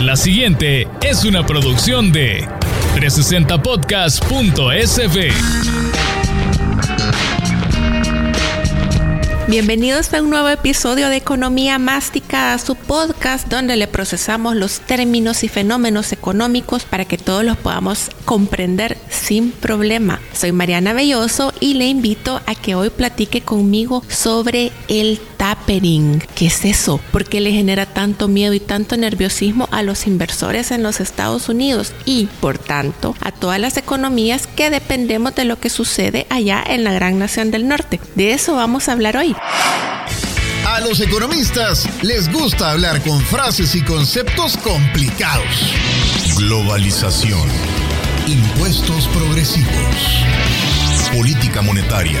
La siguiente es una producción de 360podcast.sv. Bienvenidos a un nuevo episodio de Economía Mástica, su podcast donde le procesamos los términos y fenómenos económicos para que todos los podamos comprender sin problema. Soy Mariana Belloso y le invito a que hoy platique conmigo sobre el tapering. ¿Qué es eso? ¿Por qué le genera tanto miedo y tanto nerviosismo a los inversores en los Estados Unidos y, por tanto, a todas las economías que dependemos de lo que sucede allá en la gran nación del norte? De eso vamos a hablar hoy. A los economistas les gusta hablar con frases y conceptos complicados. Globalización. Impuestos progresivos. Política monetaria.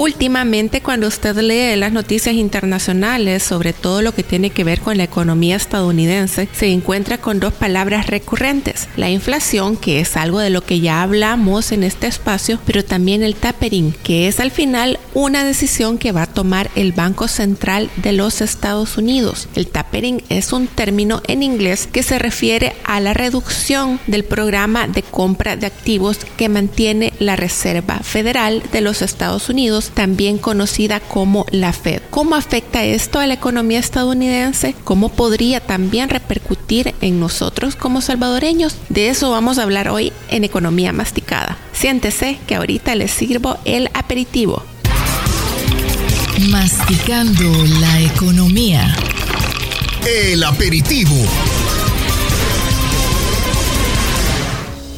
Últimamente, cuando usted lee las noticias internacionales sobre todo lo que tiene que ver con la economía estadounidense, se encuentra con dos palabras recurrentes. La inflación, que es algo de lo que ya hablamos en este espacio, pero también el tapering, que es al final una decisión que va a tomar el Banco Central de los Estados Unidos. El tapering es un término en inglés que se refiere a la reducción del programa de compra de activos que mantiene la Reserva Federal de los Estados Unidos también conocida como la Fed. ¿Cómo afecta esto a la economía estadounidense? ¿Cómo podría también repercutir en nosotros como salvadoreños? De eso vamos a hablar hoy en Economía Masticada. Siéntese que ahorita les sirvo el aperitivo. Masticando la economía. El aperitivo.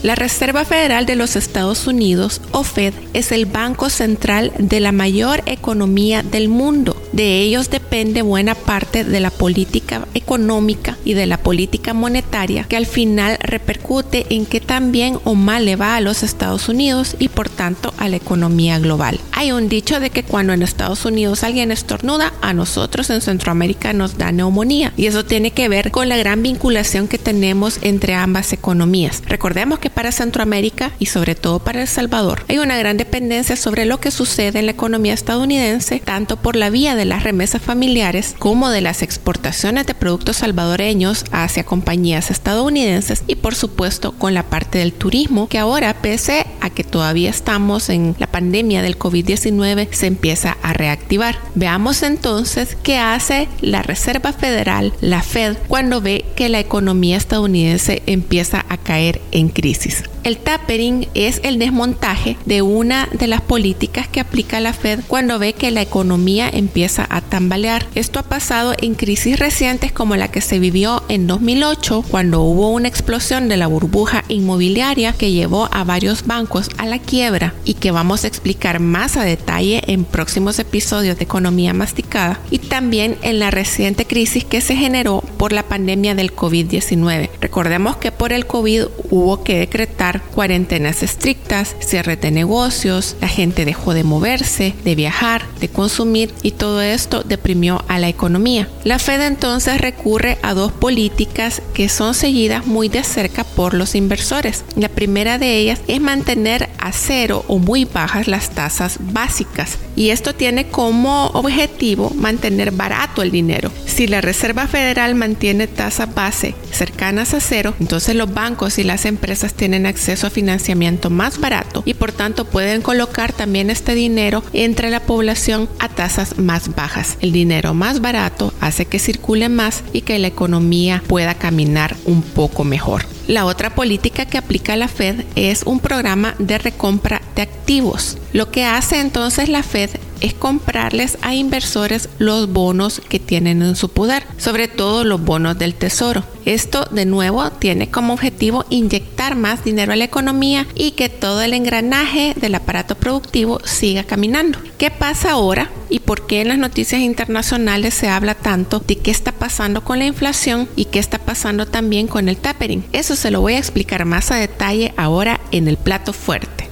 La Reserva Federal de los Estados Unidos, o Fed, es el banco central de la mayor economía del mundo. De ellos depende buena parte de la política económica y de la política monetaria que al final repercute en qué tan bien o mal le va a los Estados Unidos y por tanto a la economía global. Hay un dicho de que cuando en Estados Unidos alguien estornuda, a nosotros en Centroamérica nos da neumonía y eso tiene que ver con la gran vinculación que tenemos entre ambas economías. Recordemos que para Centroamérica y sobre todo para El Salvador hay una gran dependencia sobre lo que sucede en la economía estadounidense, tanto por la vía de las remesas familiares como de las exportaciones de productos salvadoreños hacia compañías estadounidenses y por supuesto con la parte del turismo que ahora pese a que todavía estamos en la pandemia del COVID-19 se empieza a reactivar. Veamos entonces qué hace la Reserva Federal, la Fed, cuando ve que la economía estadounidense empieza a caer en crisis crisis. El tapering es el desmontaje de una de las políticas que aplica la Fed cuando ve que la economía empieza a tambalear. Esto ha pasado en crisis recientes como la que se vivió en 2008 cuando hubo una explosión de la burbuja inmobiliaria que llevó a varios bancos a la quiebra y que vamos a explicar más a detalle en próximos episodios de Economía Masticada y también en la reciente crisis que se generó por la pandemia del COVID-19. Recordemos que por el COVID hubo que decretar cuarentenas estrictas, cierre de negocios, la gente dejó de moverse, de viajar, de consumir y todo esto deprimió a la economía. La Fed entonces recurre a dos políticas que son seguidas muy de cerca por los inversores. La primera de ellas es mantener a cero o muy bajas las tasas básicas y esto tiene como objetivo mantener barato el dinero. Si la Reserva Federal mantiene tasas base cercanas a cero, entonces los bancos y las empresas tienen acceso a financiamiento más barato y por tanto pueden colocar también este dinero entre la población a tasas más bajas. El dinero más barato hace que circule más y que la economía pueda caminar un poco mejor. La otra política que aplica la Fed es un programa de recompra de activos. Lo que hace entonces la Fed es comprarles a inversores los bonos que tienen en su poder, sobre todo los bonos del tesoro. Esto de nuevo tiene como objetivo inyectar más dinero a la economía y que todo el engranaje del aparato productivo siga caminando. ¿Qué pasa ahora y por qué en las noticias internacionales se habla tanto de qué está pasando con la inflación y qué está pasando también con el tapering? Eso se lo voy a explicar más a detalle ahora en el plato fuerte.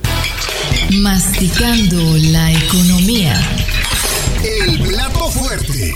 Masticando la economía. El plato fuerte.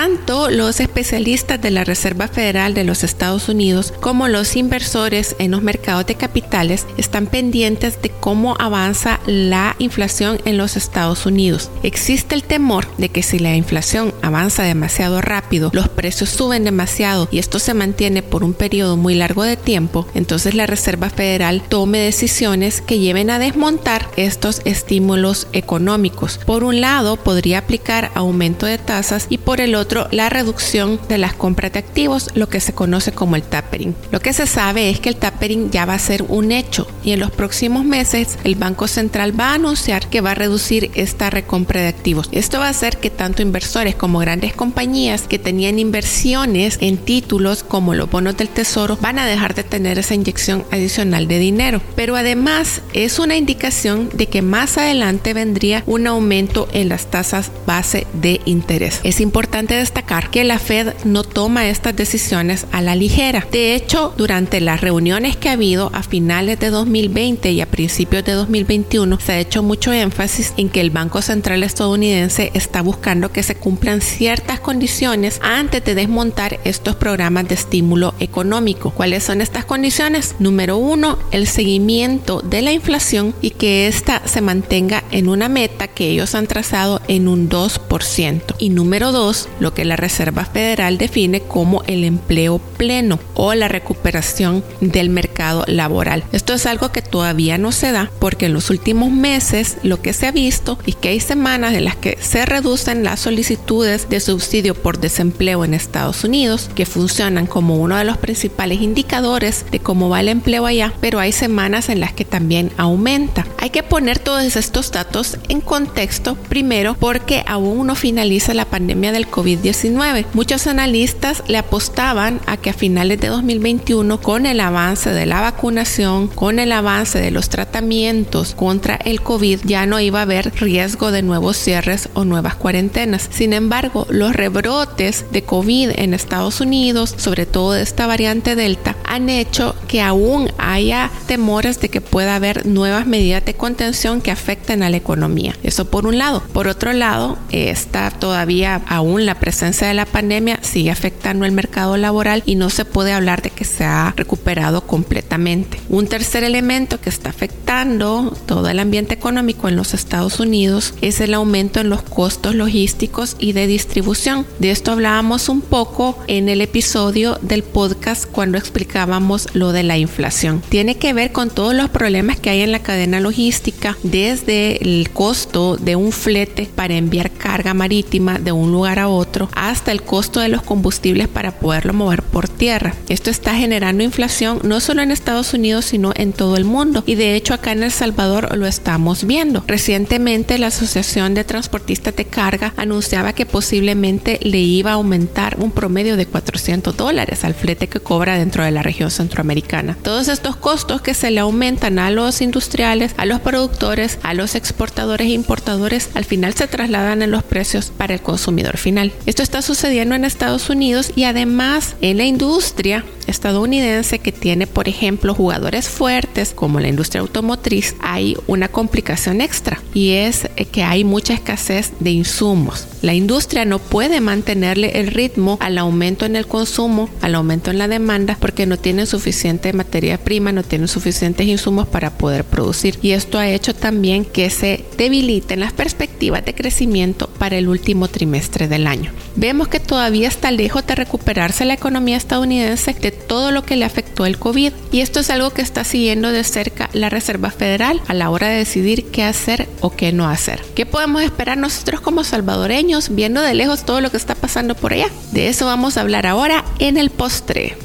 Tanto los especialistas de la Reserva Federal de los Estados Unidos como los inversores en los mercados de capitales están pendientes de cómo avanza la inflación en los Estados Unidos. Existe el temor de que si la inflación avanza demasiado rápido, los precios suben demasiado y esto se mantiene por un periodo muy largo de tiempo, entonces la Reserva Federal tome decisiones que lleven a desmontar estos estímulos económicos. Por un lado, podría aplicar aumento de tasas y por el otro la reducción de las compras de activos, lo que se conoce como el tapering. Lo que se sabe es que el tapering ya va a ser un hecho y en los próximos meses el Banco Central va a anunciar que va a reducir esta recompra de activos. Esto va a hacer que tanto inversores como grandes compañías que tenían inversiones en títulos como los bonos del tesoro van a dejar de tener esa inyección adicional de dinero. Pero además es una indicación de que más adelante vendría un aumento en las tasas base de interés. Es importante destacar que la Fed no toma estas decisiones a la ligera. De hecho, durante las reuniones que ha habido a finales de 2020 y a principios de 2021, se ha hecho mucho énfasis en que el Banco Central estadounidense está buscando que se cumplan ciertas condiciones antes de desmontar estos programas de estímulo económico. ¿Cuáles son estas condiciones? Número uno, el seguimiento de la inflación y que ésta se mantenga en una meta que ellos han trazado en un 2%. Y número dos, lo que la Reserva Federal define como el empleo pleno o la recuperación del mercado laboral. Esto es algo que todavía no se da porque en los últimos meses lo que se ha visto es que hay semanas en las que se reducen las solicitudes de subsidio por desempleo en Estados Unidos, que funcionan como uno de los principales indicadores de cómo va el empleo allá, pero hay semanas en las que también aumenta. Hay que poner todos estos datos en contexto, primero porque aún no finaliza la pandemia del COVID 19 Muchos analistas le apostaban a que a finales de 2021, con el avance de la vacunación, con el avance de los tratamientos contra el COVID, ya no iba a haber riesgo de nuevos cierres o nuevas cuarentenas. Sin embargo, los rebrotes de COVID en Estados Unidos, sobre todo de esta variante Delta, han hecho que aún haya temores de que pueda haber nuevas medidas de contención que afecten a la economía. Eso por un lado. Por otro lado, está todavía aún la presencia de la pandemia sigue afectando el mercado laboral y no se puede hablar de que se ha recuperado completamente. Un tercer elemento que está afectando todo el ambiente económico en los Estados Unidos es el aumento en los costos logísticos y de distribución. De esto hablábamos un poco en el episodio del podcast cuando explicábamos lo de la inflación. Tiene que ver con todos los problemas que hay en la cadena logística, desde el costo de un flete para enviar carga marítima de un lugar a otro, hasta el costo de los combustibles para poderlo mover por tierra. Esto está generando inflación no solo en Estados Unidos, sino en todo el mundo. Y de hecho acá en El Salvador lo estamos viendo. Recientemente la Asociación de Transportistas de Carga anunciaba que posiblemente le iba a aumentar un promedio de 400 dólares al flete que cobra dentro de la región centroamericana. Todos estos costos que se le aumentan a los industriales, a los productores, a los exportadores e importadores, al final se trasladan en los precios para el consumidor final. Esto está sucediendo en Estados Unidos y además en la industria estadounidense que tiene, por ejemplo, jugadores fuertes como la industria automotriz, hay una complicación extra y es que hay mucha escasez de insumos. La industria no puede mantenerle el ritmo al aumento en el consumo, al aumento en la demanda, porque no tiene suficiente materia prima, no tiene suficientes insumos para poder producir. Y esto ha hecho también que se debiliten las perspectivas de crecimiento para el último trimestre del año. Vemos que todavía está lejos de recuperarse la economía estadounidense de todo lo que le afectó el COVID. Y esto es algo que está siguiendo de cerca la Reserva Federal a la hora de decidir qué hacer o qué no hacer. ¿Qué podemos esperar nosotros como salvadoreños? viendo de lejos todo lo que está pasando por allá. De eso vamos a hablar ahora en el postre.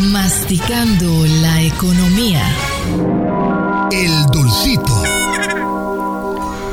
Masticando la economía. El Dulcito.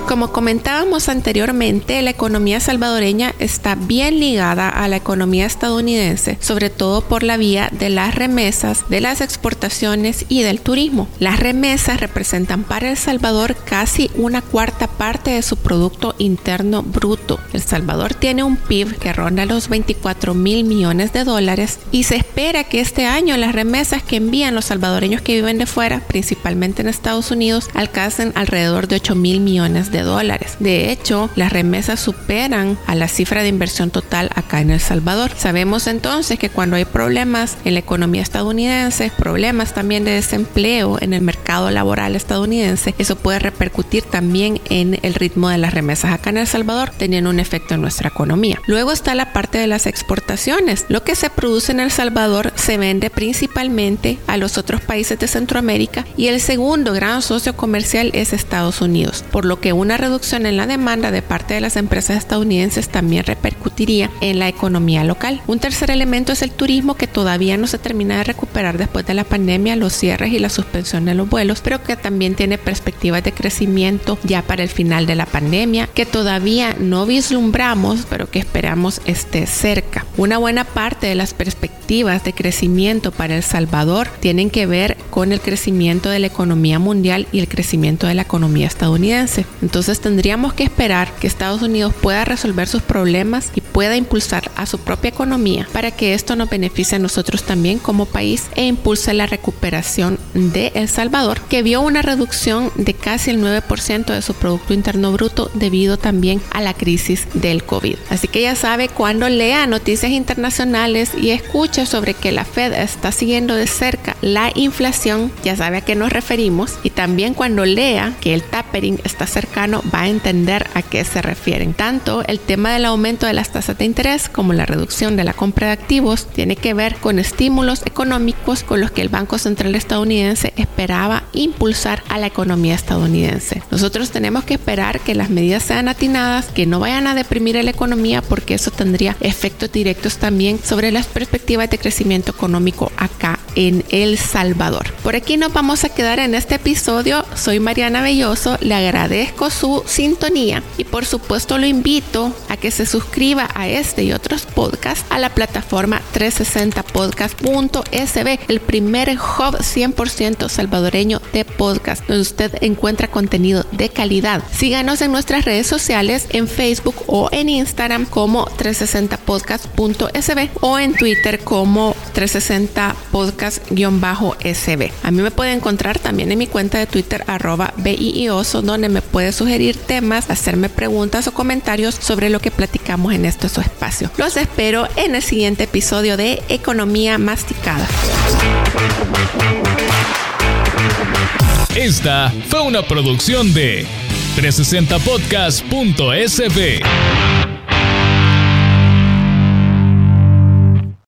Como comentábamos anteriormente, la economía salvadoreña está bien ligada a la economía estadounidense, sobre todo por la vía de las remesas, de las exportaciones y del turismo. Las remesas representan para El Salvador casi una cuarta parte de su Producto Interno Bruto. El Salvador tiene un PIB que ronda los 24 mil millones de dólares y se espera que este año las remesas que envían los salvadoreños que viven de fuera, principalmente en Estados Unidos, alcancen alrededor de 8 mil millones de dólares. De hecho, las remesas superan a la cifra de inversión total acá en El Salvador. Sabemos entonces que cuando hay problemas en la economía estadounidense, problemas también de desempleo en el mercado laboral estadounidense, eso puede repercutir también en el ritmo de las remesas acá en El Salvador, teniendo un efecto en nuestra economía. Luego está la parte de las exportaciones. Lo que se produce en El Salvador se vende principalmente a los otros países de Centroamérica y el segundo gran socio comercial es Estados Unidos, por lo que un una reducción en la demanda de parte de las empresas estadounidenses también repercutiría en la economía local. Un tercer elemento es el turismo que todavía no se termina de recuperar después de la pandemia, los cierres y la suspensión de los vuelos, pero que también tiene perspectivas de crecimiento ya para el final de la pandemia, que todavía no vislumbramos, pero que esperamos esté cerca. Una buena parte de las perspectivas de crecimiento para El Salvador tienen que ver con el crecimiento de la economía mundial y el crecimiento de la economía estadounidense. Entonces tendríamos que esperar que Estados Unidos pueda resolver sus problemas y pueda impulsar a su propia economía para que esto nos beneficie a nosotros también como país e impulse la recuperación de El Salvador, que vio una reducción de casi el 9% de su Producto Interno Bruto debido también a la crisis del COVID. Así que ya sabe, cuando lea noticias internacionales y escuche sobre que la Fed está siguiendo de cerca la inflación, ya sabe a qué nos referimos. Y también cuando lea que el tapering está cercano va a entender a qué se refieren. Tanto el tema del aumento de las tasas de interés como la reducción de la compra de activos tiene que ver con estímulos económicos con los que el Banco Central estadounidense esperaba impulsar a la economía estadounidense. Nosotros tenemos que esperar que las medidas sean atinadas, que no vayan a deprimir a la economía porque eso tendría efectos directos también sobre las perspectivas de crecimiento económico acá en El Salvador. Por aquí nos vamos a quedar en este episodio. Soy Mariana Belloso, le agradezco su sintonía y por supuesto lo invito a que se suscriba a este y otros podcasts a la plataforma 360podcast.sb, el primer hub 100% salvadoreño de podcast donde usted encuentra contenido de calidad. Síganos en nuestras redes sociales en Facebook o en Instagram como 360podcast.sb o en Twitter como 360podcast-sb. A mí me puede encontrar también en mi cuenta de Twitter arroba BIOSO donde me puede sugerir temas, hacerme preguntas o comentarios sobre lo que platicamos en este su espacio. Los espero en el siguiente episodio de Economía Masticada. Esta fue una producción de 360podcast.sb.